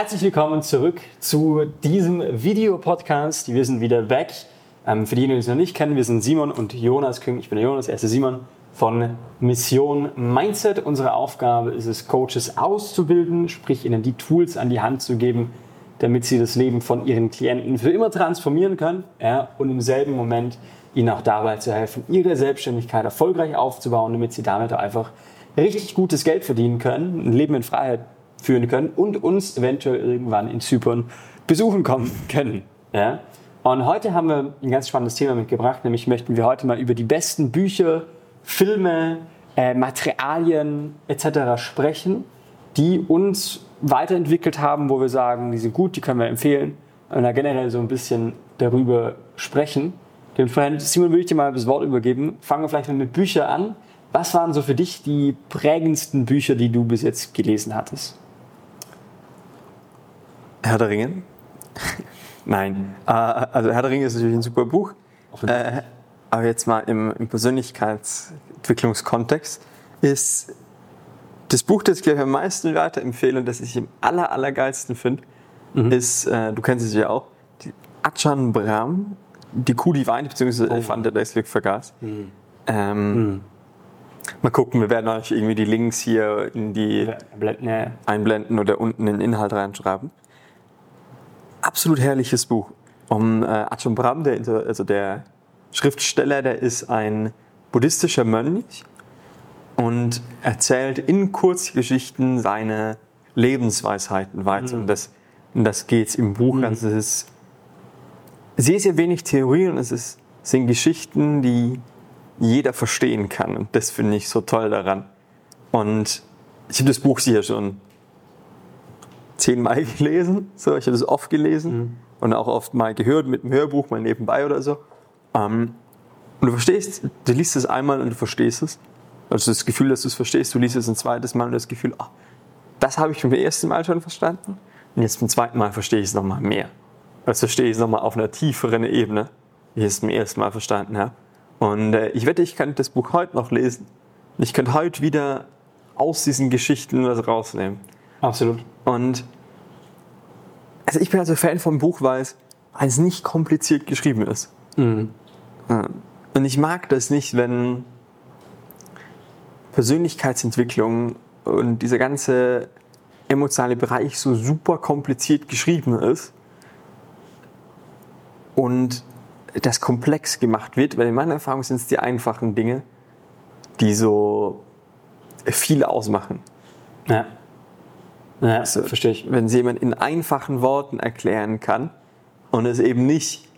Herzlich willkommen zurück zu diesem Videopodcast. Wir sind wieder weg. Ähm, für diejenigen, die uns noch nicht kennen, wir sind Simon und Jonas Küng. Ich bin der Jonas, er Simon von Mission Mindset. Unsere Aufgabe ist es, Coaches auszubilden, sprich ihnen die Tools an die Hand zu geben, damit sie das Leben von ihren Klienten für immer transformieren können ja, und im selben Moment ihnen auch dabei zu helfen, ihre Selbstständigkeit erfolgreich aufzubauen, damit sie damit einfach richtig gutes Geld verdienen können, ein Leben in Freiheit führen können und uns eventuell irgendwann in Zypern besuchen kommen können. Ja? Und heute haben wir ein ganz spannendes Thema mitgebracht, nämlich möchten wir heute mal über die besten Bücher, Filme, äh, Materialien etc. sprechen, die uns weiterentwickelt haben, wo wir sagen, die sind gut, die können wir empfehlen und da generell so ein bisschen darüber sprechen. Dementsprechend, Simon, würde ich dir mal das Wort übergeben. Fangen wir vielleicht mal mit Büchern an. Was waren so für dich die prägendsten Bücher, die du bis jetzt gelesen hattest? Herr der Ringe? Nein. Äh, also Herr der Ringe ist natürlich ein super Buch. Äh, aber jetzt mal im, im Persönlichkeitsentwicklungskontext ist das Buch, das ich glaube am meisten weiterempfehle und das ich am aller, allergeilsten finde, mhm. ist, äh, du kennst es ja auch, die Achan Brahm, die Kuh, die weint, beziehungsweise oh. Elefant, der das Glück vergaß. Mhm. Ähm, mhm. Mal gucken, wir werden euch irgendwie die Links hier in die einblenden oder unten in den Inhalt reinschreiben absolut herrliches Buch. Um äh, Ajahn Brahm, der, also der Schriftsteller, der ist ein buddhistischer Mönch und erzählt in Kurzgeschichten seine Lebensweisheiten weiter. Mhm. Und das, und das geht im Buch. Mhm. Also es ist sehr, sehr wenig Theorie und es ist, sind Geschichten, die jeder verstehen kann. Und das finde ich so toll daran. Und ich habe das Buch sicher schon zehnmal gelesen. So, ich habe das oft gelesen mhm. und auch oft mal gehört mit dem Hörbuch mal nebenbei oder so. Ähm, und du verstehst, du liest es einmal und du verstehst es. Also das Gefühl, dass du es verstehst, du liest es ein zweites Mal und das Gefühl, oh, das habe ich beim ersten Mal schon verstanden. Und jetzt beim zweiten Mal verstehe ich es nochmal mehr. Also verstehe ich es nochmal auf einer tieferen Ebene, wie ich es beim ersten Mal verstanden habe. Und äh, ich wette, ich könnte das Buch heute noch lesen. Ich könnte heute wieder aus diesen Geschichten was rausnehmen. Absolut. Und also ich bin also Fan vom Buch, weil es, weil es nicht kompliziert geschrieben ist. Mhm. Und ich mag das nicht, wenn Persönlichkeitsentwicklung und dieser ganze emotionale Bereich so super kompliziert geschrieben ist und das komplex gemacht wird, weil in meiner Erfahrung sind es die einfachen Dinge, die so viel ausmachen. Ja. Ja, also, verstehe ich. Wenn sie jemand in einfachen Worten erklären kann und es eben nicht.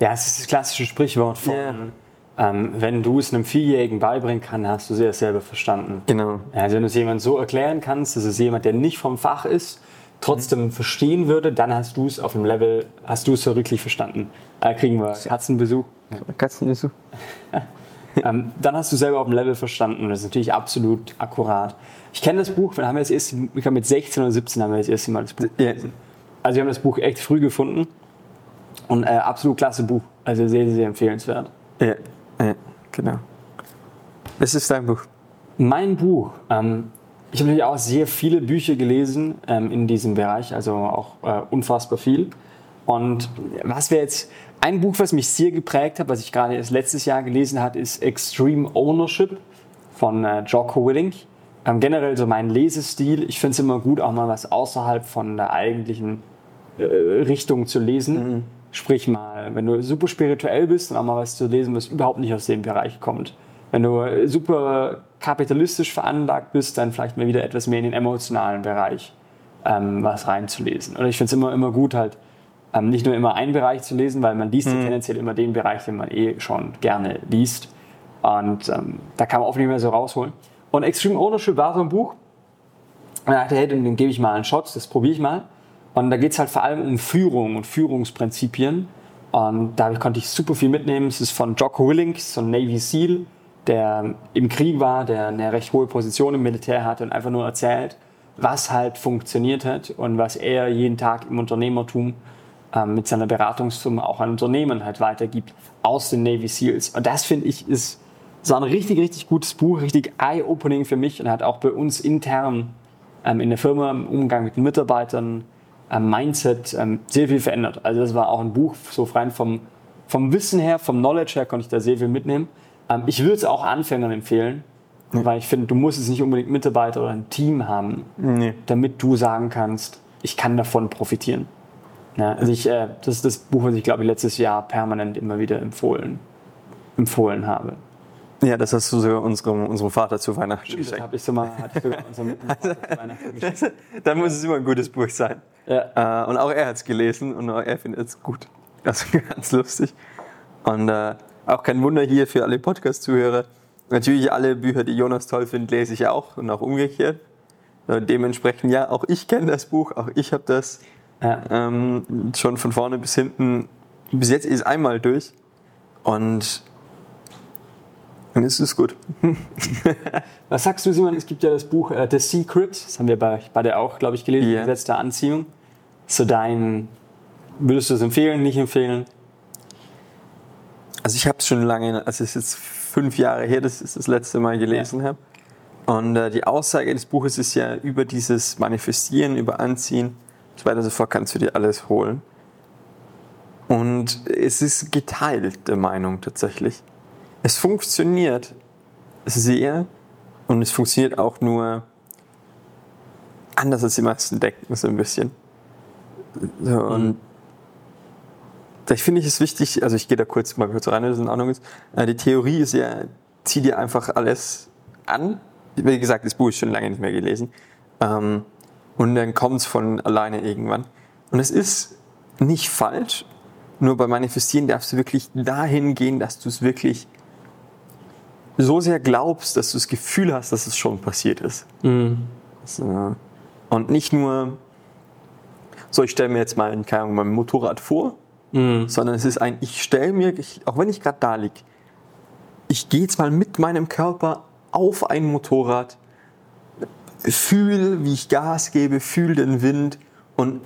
Ja, es ist das klassische Sprichwort von, yeah. ähm, wenn du es einem Vierjährigen beibringen kannst, hast du ja selber verstanden. Genau. Also wenn du es jemand so erklären kannst, dass es jemand, der nicht vom Fach ist, trotzdem mhm. verstehen würde, dann hast du es auf dem Level, hast du es so wirklich verstanden. Da kriegen wir Katzenbesuch. Katzenbesuch. ähm, dann hast du selber auf dem Level verstanden. Das ist natürlich absolut akkurat. Ich kenne das Buch, wir haben das erste, ich glaube mit 16 oder 17 haben wir das erste Mal das Buch gelesen. Also wir haben das Buch echt früh gefunden und äh, absolut klasse Buch, also sehr, sehr empfehlenswert. Ja, ja genau. Was ist dein Buch? Mein Buch, ähm, ich habe natürlich auch sehr viele Bücher gelesen ähm, in diesem Bereich, also auch äh, unfassbar viel. Und was wäre jetzt ein Buch, was mich sehr geprägt hat, was ich gerade erst letztes Jahr gelesen habe, ist Extreme Ownership von äh, Jocko Willink. Ähm, generell so mein Lesestil, ich finde es immer gut, auch mal was außerhalb von der eigentlichen äh, Richtung zu lesen. Mhm. Sprich mal, wenn du super spirituell bist und auch mal was zu lesen, was überhaupt nicht aus dem Bereich kommt. Wenn du super kapitalistisch veranlagt bist, dann vielleicht mal wieder etwas mehr in den emotionalen Bereich ähm, was reinzulesen. Oder ich finde es immer, immer gut, halt ähm, nicht nur immer einen Bereich zu lesen, weil man liest mhm. ja tendenziell immer den Bereich, den man eh schon gerne liest. Und ähm, da kann man oft nicht mehr so rausholen. Und Extreme Ownership war so ein Buch. Und dachte, hey, den, den gebe ich mal einen Shot, das probiere ich mal. Und da geht es halt vor allem um Führung und Führungsprinzipien. Und da konnte ich super viel mitnehmen. Es ist von Jocko Willink, so ein Navy SEAL, der im Krieg war, der eine recht hohe Position im Militär hatte und einfach nur erzählt, was halt funktioniert hat und was er jeden Tag im Unternehmertum mit seiner Beratungsfirma auch an Unternehmen halt weitergibt aus den Navy SEALs. Und das finde ich ist so ein richtig, richtig gutes Buch, richtig eye-opening für mich und hat auch bei uns intern ähm, in der Firma, im Umgang mit den Mitarbeitern, am Mindset ähm, sehr viel verändert. Also das war auch ein Buch, so rein vom, vom Wissen her, vom Knowledge her konnte ich da sehr viel mitnehmen. Ähm, ich würde es auch Anfängern empfehlen, ja. weil ich finde, du musst es nicht unbedingt Mitarbeiter oder ein Team haben, nee. damit du sagen kannst, ich kann davon profitieren. Ja, also ich, äh, das ist das Buch, was ich glaube ich letztes Jahr permanent immer wieder empfohlen, empfohlen habe. Ja, das hast du sogar unserem, unserem Vater zu Weihnachten geschenkt. Das habe ich sogar, hatte ich sogar unserem Vater zu Weihnachten geschenkt. Dann muss es immer ein gutes Buch sein. Ja. Äh, und auch er hat es gelesen und auch er findet es gut. Also ganz lustig. Und äh, auch kein Wunder hier für alle Podcast-Zuhörer. Natürlich alle Bücher, die Jonas toll findet, lese ich auch und auch umgekehrt. Äh, dementsprechend, ja, auch ich kenne das Buch, auch ich habe das ja. ähm, schon von vorne bis hinten, bis jetzt ist einmal durch. Und dann ist es gut. Was sagst du, Simon? Es gibt ja das Buch äh, The Secret, das haben wir bei, bei der auch, glaube ich, gelesen, yeah. Gesetz der Anziehung. So dein, würdest du es empfehlen, nicht empfehlen? Also ich habe es schon lange, also es ist jetzt fünf Jahre her, dass ich das letzte Mal gelesen ja. habe. Und äh, die Aussage des Buches ist ja über dieses Manifestieren, über Anziehen, so weiter und so fort kannst du dir alles holen. Und es ist geteilte Meinung tatsächlich. Es funktioniert sehr und es funktioniert auch nur anders als die meisten denken, so ein bisschen. So, und mhm. ich finde ich es wichtig, also ich gehe da kurz mal kurz rein, wenn das in Ordnung ist. Äh, die Theorie ist ja, zieh dir einfach alles an. Wie gesagt, das Buch ist schon lange nicht mehr gelesen. Ähm, und dann kommt es von alleine irgendwann. Und es ist nicht falsch, nur beim Manifestieren darfst du wirklich dahin gehen, dass du es wirklich so sehr glaubst, dass du das Gefühl hast, dass es schon passiert ist. Mhm. So. Und nicht nur, so ich stelle mir jetzt mal keine Ahnung, mein Motorrad vor, mhm. sondern es ist ein, ich stelle mir, ich, auch wenn ich gerade da liege, ich gehe jetzt mal mit meinem Körper auf ein Motorrad, fühle, wie ich Gas gebe, fühle den Wind und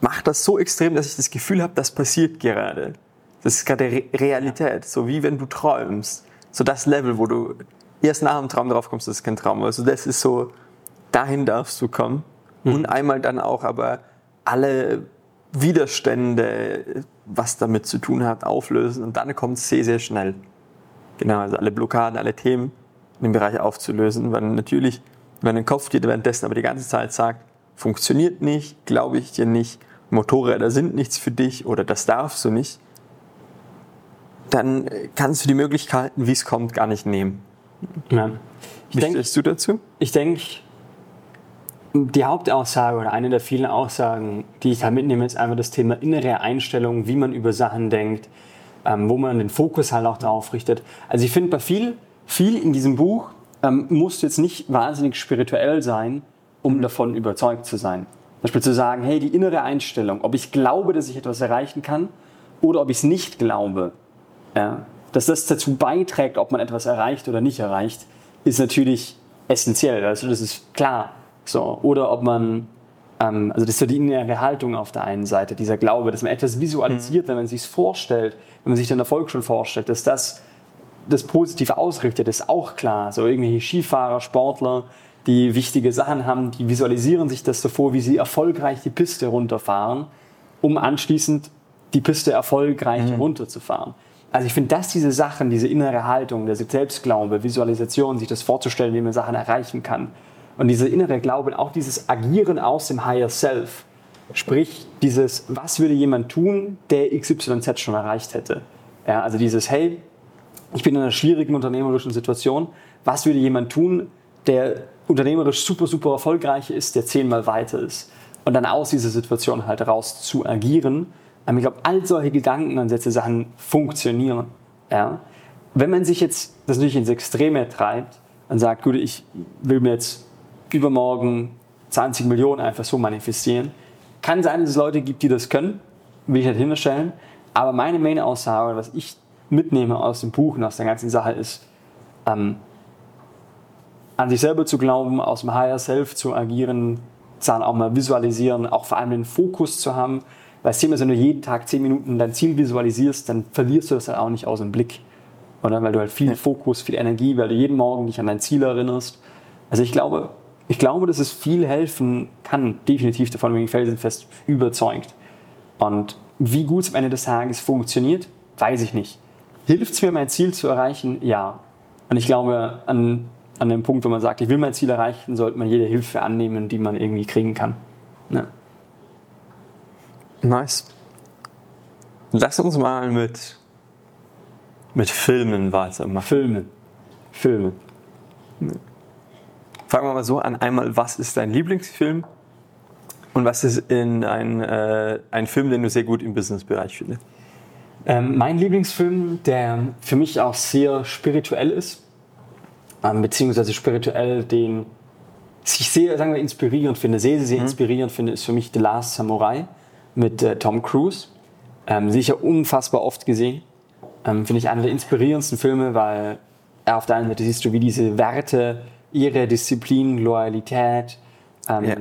mache das so extrem, dass ich das Gefühl habe, das passiert gerade. Das ist gerade Re Realität, so wie wenn du träumst so das Level, wo du erst nach dem Traum drauf kommst, das ist kein Traum. Also das ist so, dahin darfst du kommen. Mhm. Und einmal dann auch aber alle Widerstände, was damit zu tun hat, auflösen. Und dann kommt es sehr, sehr schnell. Genau, also alle Blockaden, alle Themen in dem Bereich aufzulösen. Weil natürlich, wenn dein Kopf dir währenddessen aber die ganze Zeit sagt, funktioniert nicht, glaube ich dir nicht, Motorräder sind nichts für dich oder das darfst du nicht, dann kannst du die Möglichkeiten, wie es kommt, gar nicht nehmen. Ja. Wie denk, stehst du dazu? Ich denke, die Hauptaussage oder eine der vielen Aussagen, die ich da mitnehme, ist einfach das Thema innere Einstellung, wie man über Sachen denkt, ähm, wo man den Fokus halt auch drauf richtet. Also ich finde, bei viel, viel in diesem Buch ähm, muss jetzt nicht wahnsinnig spirituell sein, um davon überzeugt zu sein. Zum Beispiel zu sagen, hey, die innere Einstellung, ob ich glaube, dass ich etwas erreichen kann oder ob ich es nicht glaube, ja, dass das dazu beiträgt, ob man etwas erreicht oder nicht erreicht, ist natürlich essentiell. Also das ist klar. So. Oder ob man, ähm, also das ist so die innere Haltung auf der einen Seite, dieser Glaube, dass man etwas visualisiert, mhm. wenn man sich es vorstellt, wenn man sich den Erfolg schon vorstellt, dass das das Positive ausrichtet, ist auch klar. So irgendwelche Skifahrer, Sportler, die wichtige Sachen haben, die visualisieren sich das davor, wie sie erfolgreich die Piste runterfahren, um anschließend die Piste erfolgreich mhm. runterzufahren. Also ich finde, dass diese Sachen, diese innere Haltung, der Selbstglaube, Visualisation, sich das vorzustellen, wie man Sachen erreichen kann und dieser innere Glaube, auch dieses Agieren aus dem Higher Self, sprich dieses, was würde jemand tun, der XYZ schon erreicht hätte. Ja, also dieses, hey, ich bin in einer schwierigen unternehmerischen Situation, was würde jemand tun, der unternehmerisch super, super erfolgreich ist, der zehnmal weiter ist. Und dann aus dieser Situation halt raus zu agieren aber ich glaube, all solche Gedankenansätze, Sachen funktionieren. Ja? Wenn man sich jetzt das natürlich ins Extreme treibt und sagt, gut, ich will mir jetzt übermorgen 20 Millionen einfach so manifestieren, kann sein, dass es Leute gibt, die das können, will ich nicht hinterstellen. Aber meine Main-Aussage, was ich mitnehme aus dem Buch und aus der ganzen Sache ist, ähm, an sich selber zu glauben, aus dem Higher Self zu agieren, Sachen auch mal visualisieren, auch vor allem den Fokus zu haben, weil das Thema ist, wenn du jeden Tag zehn Minuten dein Ziel visualisierst, dann verlierst du das halt auch nicht aus dem Blick. Oder weil du halt viel Fokus, viel Energie, weil du jeden Morgen dich an dein Ziel erinnerst. Also ich glaube, ich glaube, dass es viel helfen kann, definitiv davon bin ich felsenfest überzeugt. Und wie gut es am Ende des Tages funktioniert, weiß ich nicht. Hilft es mir, mein Ziel zu erreichen? Ja. Und ich glaube, an, an dem Punkt, wo man sagt, ich will mein Ziel erreichen, sollte man jede Hilfe annehmen, die man irgendwie kriegen kann. Ja. Nice. Lass uns mal mit, mit Filmen weitermachen. Filme. Filme. Fangen wir mal so an. Einmal, was ist dein Lieblingsfilm? Und was ist in ein, äh, ein Film, den du sehr gut im Businessbereich findest? Ähm, mein Lieblingsfilm, der für mich auch sehr spirituell ist, ähm, beziehungsweise spirituell den ich sehr, sagen wir, inspirierend finde, sehr, sehr, sehr mhm. inspirierend finde, ist für mich The Last Samurai mit äh, Tom Cruise. Ähm, sicher unfassbar oft gesehen. Ähm, finde ich einer der inspirierendsten Filme, weil er auf der einen Seite siehst du, wie diese Werte, ihre Disziplin, Loyalität, ähm, yeah.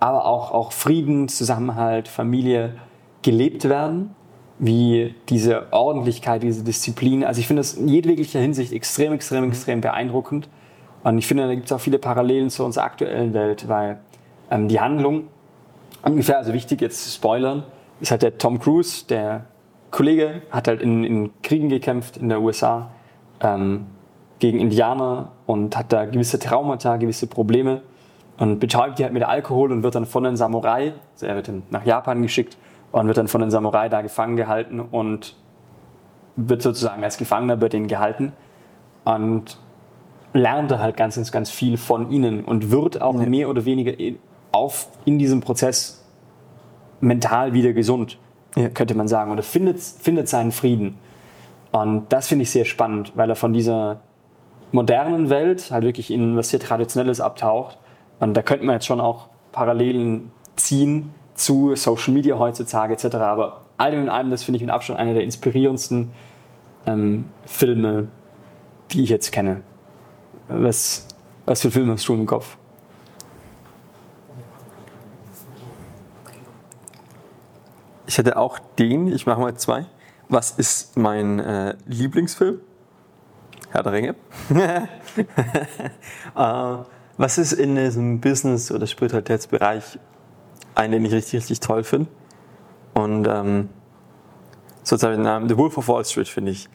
aber auch, auch Frieden, Zusammenhalt, Familie gelebt werden wie diese Ordentlichkeit, diese Disziplin. Also ich finde das in jedweglicher Hinsicht extrem, extrem, extrem beeindruckend. Und ich finde, da gibt es auch viele Parallelen zu unserer aktuellen Welt, weil ähm, die Handlung ungefähr, also wichtig jetzt zu spoilern, ist halt der Tom Cruise, der Kollege, hat halt in, in Kriegen gekämpft in der USA ähm, gegen Indianer und hat da gewisse Traumata, gewisse Probleme und betäubt die halt mit Alkohol und wird dann von einem Samurai, also er wird dann nach Japan geschickt und wird dann von den Samurai da gefangen gehalten und wird sozusagen als Gefangener bei denen gehalten und lernt halt ganz, ganz viel von ihnen und wird auch ja. mehr oder weniger auf, in diesem Prozess mental wieder gesund, ja. könnte man sagen, oder findet, findet seinen Frieden. Und das finde ich sehr spannend, weil er von dieser modernen Welt halt wirklich in was sehr Traditionelles abtaucht. Und da könnte man jetzt schon auch Parallelen ziehen zu Social Media heutzutage etc. Aber allem in allem, das finde ich mit Abstand einer der inspirierendsten ähm, Filme, die ich jetzt kenne. Was, was für Filme hast du im Kopf? Ich hätte auch den, ich mache mal zwei. Was ist mein äh, Lieblingsfilm? Herr der Ringe. äh, was ist in diesem Business- oder Spiritualitätsbereich einen, den ich richtig, richtig toll finde. Und ähm, sozusagen den The Wolf of Wall Street finde ich,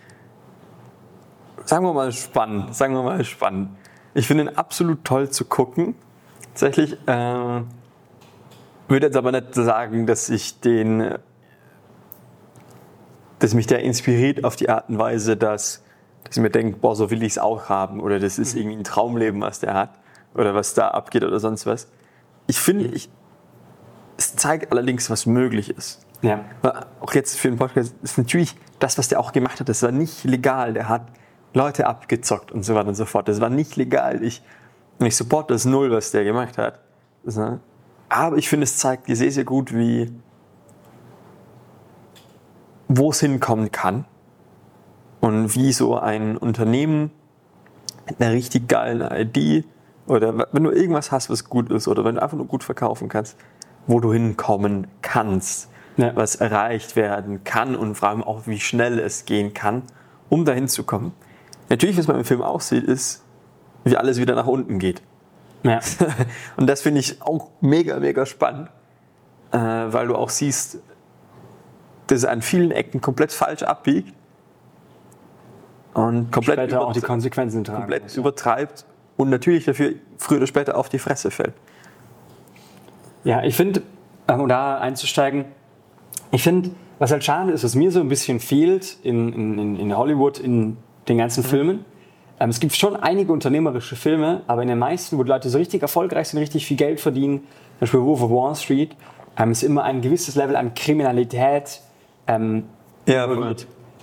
sagen wir mal spannend, sagen wir mal spannend. Ich finde ihn absolut toll zu gucken. Tatsächlich äh, würde jetzt aber nicht sagen, dass ich den, dass mich der inspiriert auf die Art und Weise, dass, dass ich mir denke, boah, so will ich es auch haben oder das ist mhm. irgendwie ein Traumleben, was der hat oder was da abgeht oder sonst was. Ich finde, ich, es zeigt allerdings, was möglich ist. Ja. Auch jetzt für den Podcast ist natürlich das, was der auch gemacht hat, das war nicht legal. Der hat Leute abgezockt und so weiter und so fort. Das war nicht legal. Ich, ich supporte das null, was der gemacht hat. Aber ich finde, es zeigt sehr, sehr gut, wie, wo es hinkommen kann und wie so ein Unternehmen mit einer richtig geilen ID oder wenn du irgendwas hast, was gut ist oder wenn du einfach nur gut verkaufen kannst, wo du hinkommen kannst, ja. was erreicht werden kann und vor allem auch, wie schnell es gehen kann, um dahin zu kommen. Natürlich, was man im Film auch sieht, ist, wie alles wieder nach unten geht. Ja. und das finde ich auch mega, mega spannend, äh, weil du auch siehst, dass es an vielen Ecken komplett falsch abbiegt und komplett später auch die Konsequenzen tragen komplett muss. übertreibt und natürlich dafür früher oder später auf die Fresse fällt. Ja, ich finde, ähm, um da einzusteigen, ich finde, was halt schade ist, was mir so ein bisschen fehlt in, in, in Hollywood, in den ganzen mhm. Filmen. Ähm, es gibt schon einige unternehmerische Filme, aber in den meisten, wo die Leute so richtig erfolgreich sind, richtig viel Geld verdienen, zum Beispiel Wolf of Wall Street, ähm, ist immer ein gewisses Level an Kriminalität ähm, ja,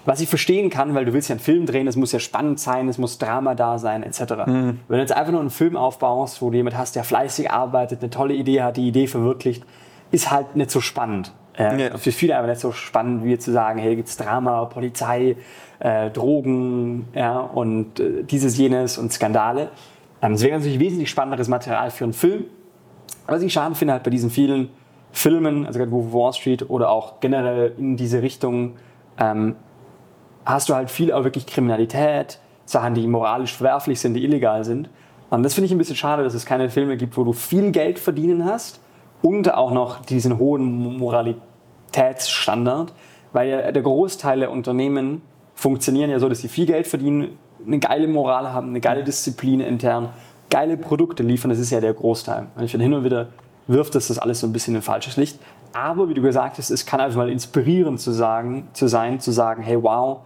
was ich verstehen kann, weil du willst ja einen Film drehen, es muss ja spannend sein, es muss Drama da sein, etc. Mhm. Wenn du jetzt einfach nur einen Film aufbaust, wo du jemand hast, der fleißig arbeitet, eine tolle Idee hat, die Idee verwirklicht, ist halt nicht so spannend. Äh, ja. Für viele aber nicht so spannend, wie zu sagen, hey, gibt's Drama, Polizei, äh, Drogen, ja, und äh, dieses, jenes und Skandale. Ähm, wäre natürlich wesentlich spannenderes Material für einen Film. Was ich schade finde halt bei diesen vielen Filmen, also gerade Wall Street oder auch generell in diese Richtung, ähm, hast du halt viel auch wirklich Kriminalität, Sachen, die moralisch verwerflich sind, die illegal sind. Und das finde ich ein bisschen schade, dass es keine Filme gibt, wo du viel Geld verdienen hast und auch noch diesen hohen Moralitätsstandard, weil ja der Großteil der Unternehmen funktionieren ja so, dass sie viel Geld verdienen, eine geile Moral haben, eine geile Disziplin intern, geile Produkte liefern, das ist ja der Großteil. Und ich finde, hin und wieder wirft das das alles so ein bisschen in falsches Licht. Aber wie du gesagt hast, es kann einfach mal inspirierend zu, sagen, zu sein, zu sagen, hey wow,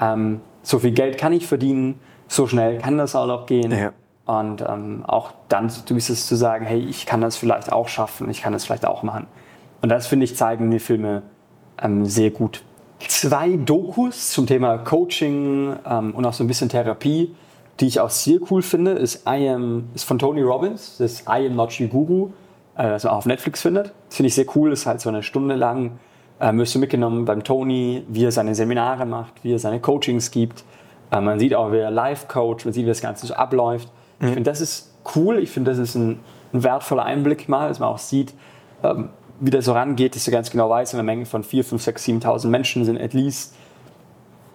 ähm, so viel Geld kann ich verdienen, so schnell kann das auch noch gehen. Ja. Und ähm, auch dann es zu sagen, hey, ich kann das vielleicht auch schaffen, ich kann das vielleicht auch machen. Und das, finde ich, zeigen die Filme ähm, sehr gut. Zwei Dokus zum Thema Coaching ähm, und auch so ein bisschen Therapie, die ich auch sehr cool finde, ist, I am, ist von Tony Robbins, das ist I Am Not Your Guru, äh, das man auch auf Netflix findet. Das finde ich sehr cool, das ist halt so eine Stunde lang, äh, wirst du mitgenommen beim Tony, wie er seine Seminare macht, wie er seine Coachings gibt. Äh, man sieht auch, wie er Live-Coach, man sieht, wie das Ganze so abläuft. Ich finde, das ist cool. Ich finde, das ist ein, ein, wertvoller Einblick mal, dass man auch sieht, ähm, wie das so rangeht, dass du ganz genau weißt, in einer Menge von 4, 5, 6, 7.000 Menschen sind at least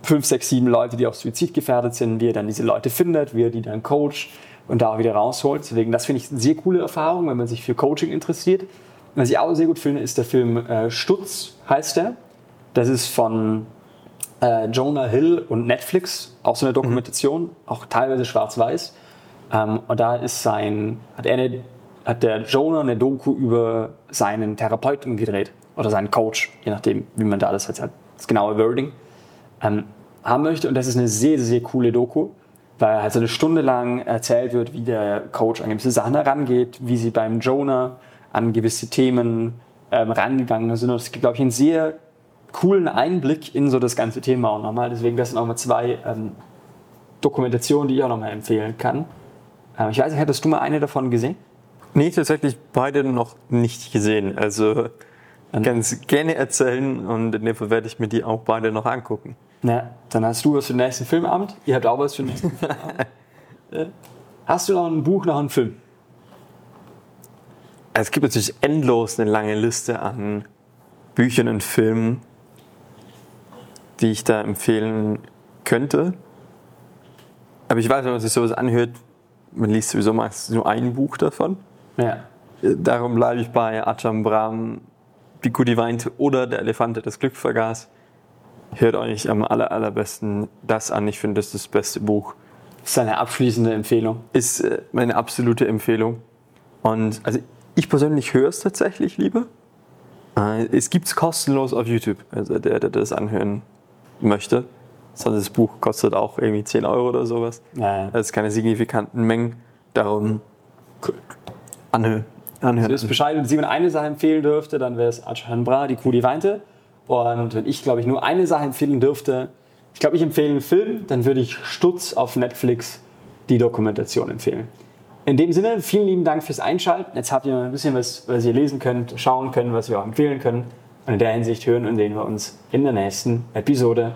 5, 6, 7 Leute, die auch suizidgefährdet sind, wie er dann diese Leute findet, wie er die dann coacht und da auch wieder rausholt. Deswegen, das finde ich eine sehr coole Erfahrung, wenn man sich für Coaching interessiert. Was ich auch sehr gut finde, ist der Film äh, Stutz, heißt der. Das ist von äh, Jonah Hill und Netflix, auch so eine Dokumentation, mhm. auch teilweise schwarz-weiß. Ähm, und da ist sein, hat, er eine, hat der Jonah eine Doku über seinen Therapeuten gedreht oder seinen Coach, je nachdem, wie man da das jetzt halt, das genaue Wording ähm, haben möchte. Und das ist eine sehr, sehr coole Doku, weil halt so eine Stunde lang erzählt wird, wie der Coach an gewisse Sachen herangeht, wie sie beim Jonah an gewisse Themen ähm, rangegangen sind. Und es gibt, glaube ich, einen sehr coolen Einblick in so das ganze Thema auch nochmal. Deswegen, das sind auch mal zwei ähm, Dokumentationen, die ich auch nochmal empfehlen kann. Ähm, ich weiß nicht, hattest du mal eine davon gesehen? Nee, tatsächlich beide noch nicht gesehen. Also ganz gerne erzählen und in dem Fall werde ich mir die auch beide noch angucken. Na, dann hast du was für den nächsten Filmabend. Ihr habt auch was für den nächsten Filmabend. hast du noch ein Buch, noch einen Film? Es gibt natürlich endlos eine lange Liste an Büchern und Filmen, die ich da empfehlen könnte. Aber ich weiß, wenn man sich sowas anhört, man liest sowieso meistens nur ein Buch davon. Ja. Darum bleibe ich bei Ajahn Brahm, Die die weinte oder Der Elefant, der das Glück vergaß. Hört euch am aller, allerbesten das an. Ich finde, das ist das beste Buch. Das ist eine abschließende Empfehlung. Ist äh, meine absolute Empfehlung. Und also ich persönlich höre es tatsächlich lieber. Äh, es gibt es kostenlos auf YouTube, also der, der das anhören möchte. Sonst das Buch kostet auch irgendwie 10 Euro oder sowas. Ja, ja. Das ist keine signifikanten Mengen. Darum anhören. anhören. Also, Bescheid, wenn Simon eine Sache empfehlen dürfte, dann wäre es Ajahn Bra, die Kuh, die weinte. Und wenn ich, glaube ich, nur eine Sache empfehlen dürfte, ich glaube, ich empfehle einen Film, dann würde ich Stutz auf Netflix die Dokumentation empfehlen. In dem Sinne, vielen lieben Dank fürs Einschalten. Jetzt habt ihr ein bisschen was, was ihr lesen könnt, schauen können, was wir auch empfehlen können. Und in der Hinsicht hören und sehen wir uns in der nächsten Episode